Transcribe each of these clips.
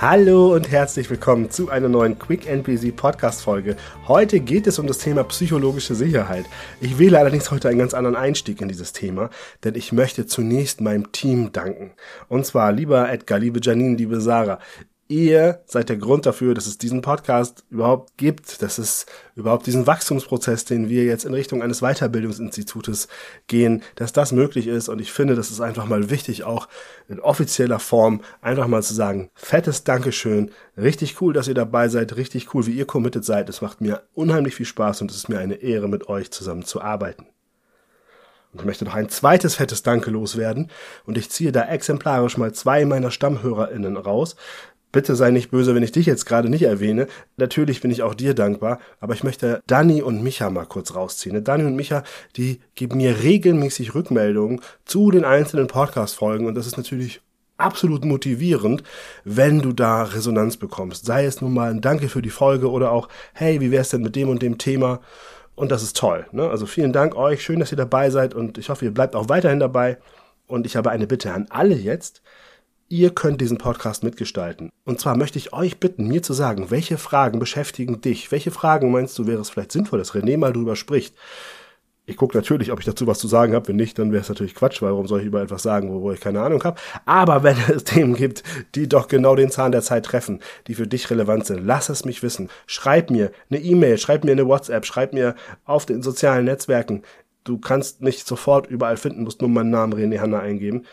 Hallo und herzlich willkommen zu einer neuen Quick NPC Podcast Folge. Heute geht es um das Thema psychologische Sicherheit. Ich wähle allerdings heute einen ganz anderen Einstieg in dieses Thema, denn ich möchte zunächst meinem Team danken. Und zwar lieber Edgar, liebe Janine, liebe Sarah. Ihr seid der Grund dafür, dass es diesen Podcast überhaupt gibt, dass es überhaupt diesen Wachstumsprozess, den wir jetzt in Richtung eines Weiterbildungsinstitutes gehen, dass das möglich ist. Und ich finde, das ist einfach mal wichtig, auch in offizieller Form einfach mal zu sagen, fettes Dankeschön, richtig cool, dass ihr dabei seid, richtig cool, wie ihr committed seid. Es macht mir unheimlich viel Spaß und es ist mir eine Ehre, mit euch zusammen zu arbeiten. Und ich möchte noch ein zweites fettes Danke loswerden. Und ich ziehe da exemplarisch mal zwei meiner StammhörerInnen raus. Bitte sei nicht böse, wenn ich dich jetzt gerade nicht erwähne. Natürlich bin ich auch dir dankbar, aber ich möchte Dani und Micha mal kurz rausziehen. Dani und Micha, die geben mir regelmäßig Rückmeldungen zu den einzelnen Podcast-Folgen und das ist natürlich absolut motivierend, wenn du da Resonanz bekommst. Sei es nun mal ein Danke für die Folge oder auch, hey, wie wär's denn mit dem und dem Thema? Und das ist toll. Ne? Also vielen Dank euch, schön, dass ihr dabei seid und ich hoffe, ihr bleibt auch weiterhin dabei. Und ich habe eine Bitte an alle jetzt. Ihr könnt diesen Podcast mitgestalten. Und zwar möchte ich euch bitten, mir zu sagen, welche Fragen beschäftigen dich? Welche Fragen meinst du, wäre es vielleicht sinnvoll, dass René mal drüber spricht? Ich gucke natürlich, ob ich dazu was zu sagen habe. Wenn nicht, dann wäre es natürlich Quatsch, weil warum soll ich über etwas sagen, wo, ich keine Ahnung habe? Aber wenn es Themen gibt, die doch genau den Zahn der Zeit treffen, die für dich relevant sind, lass es mich wissen. Schreib mir eine E-Mail, schreib mir eine WhatsApp, schreib mir auf den sozialen Netzwerken. Du kannst nicht sofort überall finden, musst nur meinen Namen René Hanna eingeben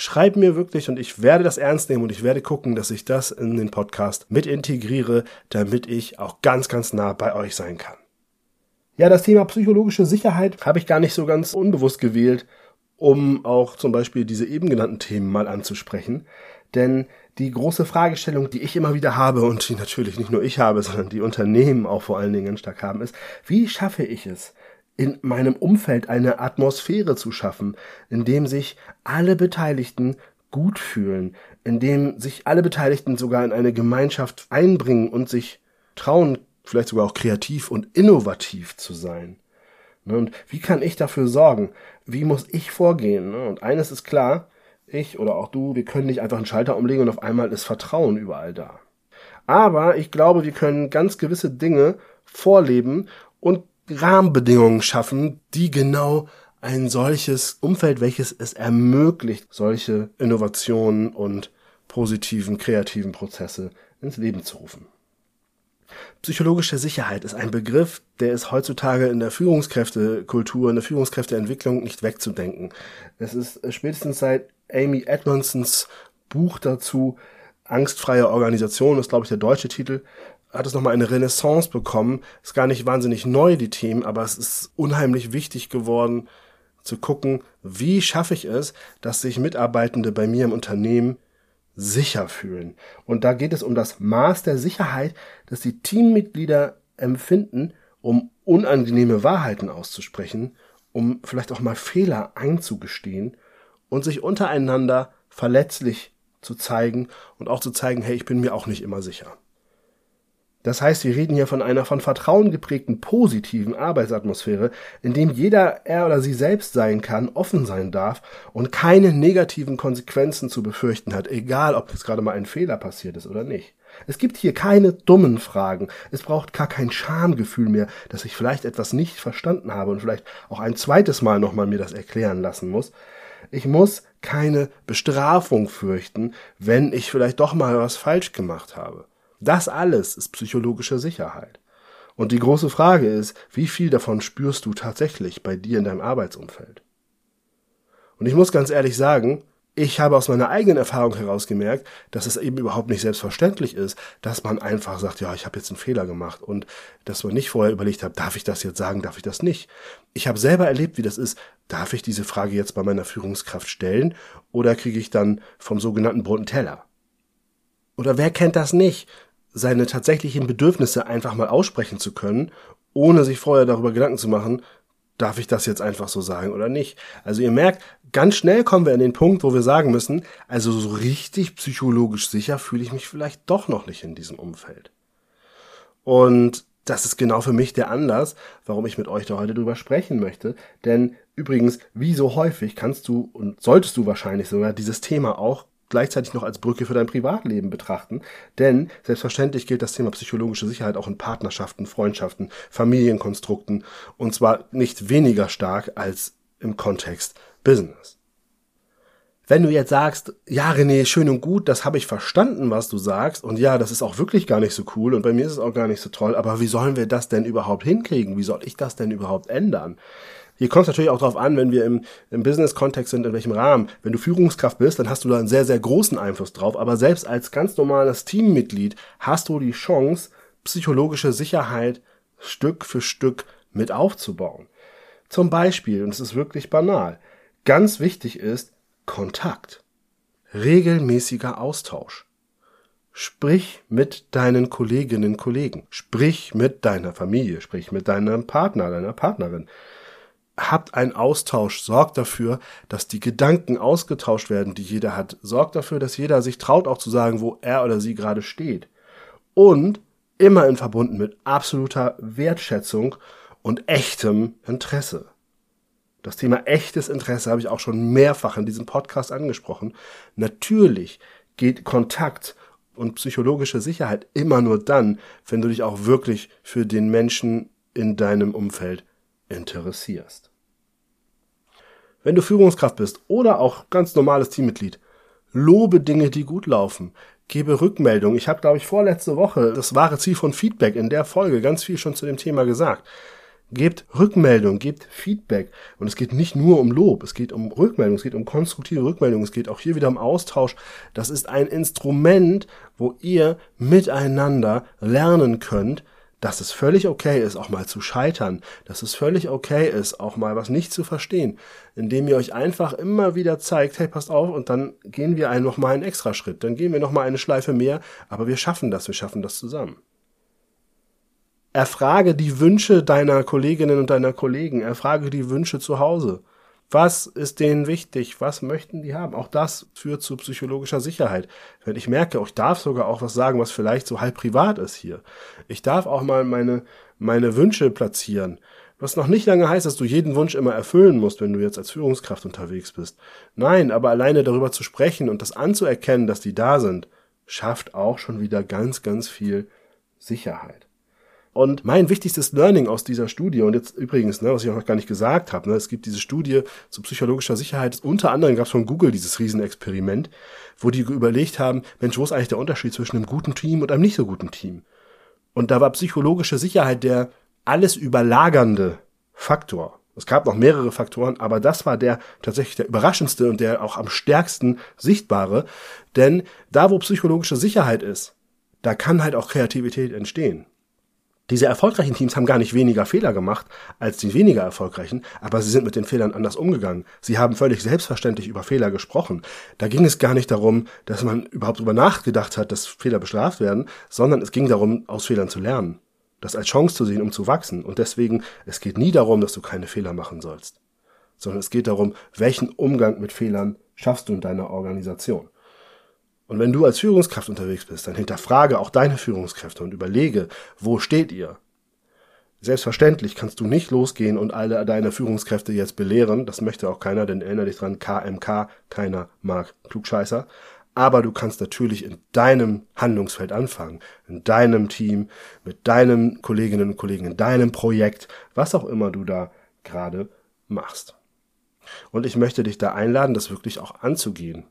schreib mir wirklich und ich werde das ernst nehmen und ich werde gucken, dass ich das in den Podcast mit integriere, damit ich auch ganz, ganz nah bei euch sein kann. Ja, das Thema psychologische Sicherheit habe ich gar nicht so ganz unbewusst gewählt, um auch zum Beispiel diese eben genannten Themen mal anzusprechen. Denn die große Fragestellung, die ich immer wieder habe und die natürlich nicht nur ich habe, sondern die Unternehmen auch vor allen Dingen ganz stark haben, ist, wie schaffe ich es, in meinem Umfeld eine Atmosphäre zu schaffen, in dem sich alle Beteiligten gut fühlen, in dem sich alle Beteiligten sogar in eine Gemeinschaft einbringen und sich trauen, vielleicht sogar auch kreativ und innovativ zu sein. Ne, und wie kann ich dafür sorgen? Wie muss ich vorgehen? Ne, und eines ist klar, ich oder auch du, wir können nicht einfach einen Schalter umlegen und auf einmal ist Vertrauen überall da. Aber ich glaube, wir können ganz gewisse Dinge vorleben und Rahmenbedingungen schaffen, die genau ein solches Umfeld, welches es ermöglicht, solche Innovationen und positiven, kreativen Prozesse ins Leben zu rufen. Psychologische Sicherheit ist ein Begriff, der ist heutzutage in der Führungskräftekultur, in der Führungskräfteentwicklung nicht wegzudenken. Es ist spätestens seit Amy Edmondsons Buch dazu, Angstfreie Organisation, ist glaube ich der deutsche Titel, hat es nochmal eine Renaissance bekommen. Ist gar nicht wahnsinnig neu, die Themen, aber es ist unheimlich wichtig geworden, zu gucken, wie schaffe ich es, dass sich Mitarbeitende bei mir im Unternehmen sicher fühlen. Und da geht es um das Maß der Sicherheit, das die Teammitglieder empfinden, um unangenehme Wahrheiten auszusprechen, um vielleicht auch mal Fehler einzugestehen und sich untereinander verletzlich zu zeigen und auch zu zeigen, hey, ich bin mir auch nicht immer sicher. Das heißt, wir reden hier von einer von Vertrauen geprägten positiven Arbeitsatmosphäre, in dem jeder er oder sie selbst sein kann, offen sein darf und keine negativen Konsequenzen zu befürchten hat, egal ob jetzt gerade mal ein Fehler passiert ist oder nicht. Es gibt hier keine dummen Fragen. Es braucht gar kein Schamgefühl mehr, dass ich vielleicht etwas nicht verstanden habe und vielleicht auch ein zweites Mal nochmal mir das erklären lassen muss. Ich muss keine Bestrafung fürchten, wenn ich vielleicht doch mal was falsch gemacht habe. Das alles ist psychologische Sicherheit. Und die große Frage ist, wie viel davon spürst du tatsächlich bei dir in deinem Arbeitsumfeld? Und ich muss ganz ehrlich sagen, ich habe aus meiner eigenen Erfahrung heraus gemerkt, dass es eben überhaupt nicht selbstverständlich ist, dass man einfach sagt, ja, ich habe jetzt einen Fehler gemacht und dass man nicht vorher überlegt hat, darf ich das jetzt sagen, darf ich das nicht. Ich habe selber erlebt, wie das ist, darf ich diese Frage jetzt bei meiner Führungskraft stellen oder kriege ich dann vom sogenannten bunten Teller? Oder wer kennt das nicht? Seine tatsächlichen Bedürfnisse einfach mal aussprechen zu können, ohne sich vorher darüber Gedanken zu machen, darf ich das jetzt einfach so sagen oder nicht. Also ihr merkt, ganz schnell kommen wir an den Punkt, wo wir sagen müssen, also so richtig psychologisch sicher fühle ich mich vielleicht doch noch nicht in diesem Umfeld. Und das ist genau für mich der Anlass, warum ich mit euch da heute drüber sprechen möchte. Denn übrigens, wie so häufig kannst du und solltest du wahrscheinlich sogar dieses Thema auch gleichzeitig noch als Brücke für dein Privatleben betrachten. Denn selbstverständlich gilt das Thema psychologische Sicherheit auch in Partnerschaften, Freundschaften, Familienkonstrukten und zwar nicht weniger stark als im Kontext Business. Wenn du jetzt sagst, ja René, schön und gut, das habe ich verstanden, was du sagst und ja, das ist auch wirklich gar nicht so cool und bei mir ist es auch gar nicht so toll, aber wie sollen wir das denn überhaupt hinkriegen? Wie soll ich das denn überhaupt ändern? Hier kommt es natürlich auch darauf an, wenn wir im, im Business-Kontext sind, in welchem Rahmen. Wenn du Führungskraft bist, dann hast du da einen sehr, sehr großen Einfluss drauf. Aber selbst als ganz normales Teammitglied hast du die Chance, psychologische Sicherheit Stück für Stück mit aufzubauen. Zum Beispiel, und es ist wirklich banal, ganz wichtig ist, Kontakt. Regelmäßiger Austausch. Sprich mit deinen Kolleginnen und Kollegen. Sprich mit deiner Familie. Sprich mit deinem Partner, deiner Partnerin. Habt einen Austausch. Sorgt dafür, dass die Gedanken ausgetauscht werden, die jeder hat. Sorgt dafür, dass jeder sich traut, auch zu sagen, wo er oder sie gerade steht. Und immer in verbunden mit absoluter Wertschätzung und echtem Interesse. Das Thema echtes Interesse habe ich auch schon mehrfach in diesem Podcast angesprochen. Natürlich geht Kontakt und psychologische Sicherheit immer nur dann, wenn du dich auch wirklich für den Menschen in deinem Umfeld interessierst. Wenn du Führungskraft bist oder auch ganz normales Teammitglied, lobe Dinge, die gut laufen. Gebe Rückmeldung. Ich habe, glaube ich, vorletzte Woche das wahre Ziel von Feedback in der Folge ganz viel schon zu dem Thema gesagt. Gebt Rückmeldung, gebt Feedback. Und es geht nicht nur um Lob, es geht um Rückmeldung, es geht um konstruktive Rückmeldung, es geht auch hier wieder um Austausch. Das ist ein Instrument, wo ihr miteinander lernen könnt, dass es völlig okay ist, auch mal zu scheitern, dass es völlig okay ist, auch mal was nicht zu verstehen, indem ihr euch einfach immer wieder zeigt, hey, passt auf, und dann gehen wir einen, noch mal einen extra Schritt, dann gehen wir noch mal eine Schleife mehr, aber wir schaffen das, wir schaffen das zusammen. Erfrage die Wünsche deiner Kolleginnen und deiner Kollegen. Erfrage die Wünsche zu Hause. Was ist denen wichtig? Was möchten die haben? Auch das führt zu psychologischer Sicherheit. Wenn ich merke, ich darf sogar auch was sagen, was vielleicht so halb privat ist hier. Ich darf auch mal meine, meine Wünsche platzieren. Was noch nicht lange heißt, dass du jeden Wunsch immer erfüllen musst, wenn du jetzt als Führungskraft unterwegs bist. Nein, aber alleine darüber zu sprechen und das anzuerkennen, dass die da sind, schafft auch schon wieder ganz, ganz viel Sicherheit. Und mein wichtigstes Learning aus dieser Studie, und jetzt übrigens, ne, was ich auch noch gar nicht gesagt habe, ne, es gibt diese Studie zu psychologischer Sicherheit, unter anderem gab es von Google dieses Riesenexperiment, wo die überlegt haben, Mensch, wo ist eigentlich der Unterschied zwischen einem guten Team und einem nicht so guten Team? Und da war psychologische Sicherheit der alles überlagernde Faktor. Es gab noch mehrere Faktoren, aber das war der tatsächlich der überraschendste und der auch am stärksten sichtbare. Denn da, wo psychologische Sicherheit ist, da kann halt auch Kreativität entstehen. Diese erfolgreichen Teams haben gar nicht weniger Fehler gemacht als die weniger erfolgreichen, aber sie sind mit den Fehlern anders umgegangen. Sie haben völlig selbstverständlich über Fehler gesprochen. Da ging es gar nicht darum, dass man überhaupt darüber nachgedacht hat, dass Fehler bestraft werden, sondern es ging darum, aus Fehlern zu lernen. Das als Chance zu sehen, um zu wachsen. Und deswegen, es geht nie darum, dass du keine Fehler machen sollst, sondern es geht darum, welchen Umgang mit Fehlern schaffst du in deiner Organisation. Und wenn du als Führungskraft unterwegs bist, dann hinterfrage auch deine Führungskräfte und überlege, wo steht ihr? Selbstverständlich kannst du nicht losgehen und alle deine Führungskräfte jetzt belehren. Das möchte auch keiner, denn erinnere dich dran, KMK, keiner mag Klugscheißer. Aber du kannst natürlich in deinem Handlungsfeld anfangen, in deinem Team, mit deinen Kolleginnen und Kollegen, in deinem Projekt, was auch immer du da gerade machst. Und ich möchte dich da einladen, das wirklich auch anzugehen.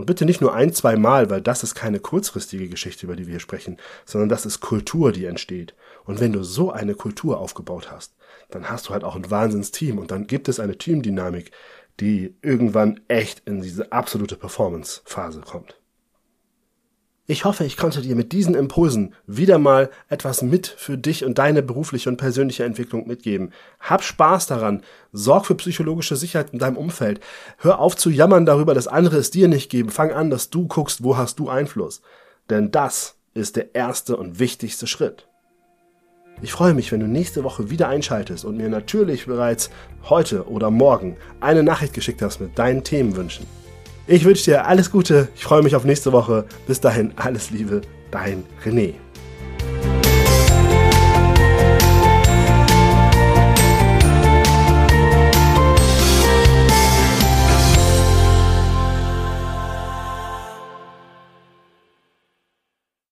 Und bitte nicht nur ein, zwei Mal, weil das ist keine kurzfristige Geschichte, über die wir sprechen, sondern das ist Kultur, die entsteht. Und wenn du so eine Kultur aufgebaut hast, dann hast du halt auch ein Wahnsinnsteam und dann gibt es eine Teamdynamik, die irgendwann echt in diese absolute Performance-Phase kommt. Ich hoffe, ich konnte dir mit diesen Impulsen wieder mal etwas mit für dich und deine berufliche und persönliche Entwicklung mitgeben. Hab Spaß daran. Sorg für psychologische Sicherheit in deinem Umfeld. Hör auf zu jammern darüber, dass andere es dir nicht geben. Fang an, dass du guckst, wo hast du Einfluss. Denn das ist der erste und wichtigste Schritt. Ich freue mich, wenn du nächste Woche wieder einschaltest und mir natürlich bereits heute oder morgen eine Nachricht geschickt hast mit deinen Themenwünschen. Ich wünsche dir alles Gute. Ich freue mich auf nächste Woche. Bis dahin, alles Liebe, dein René.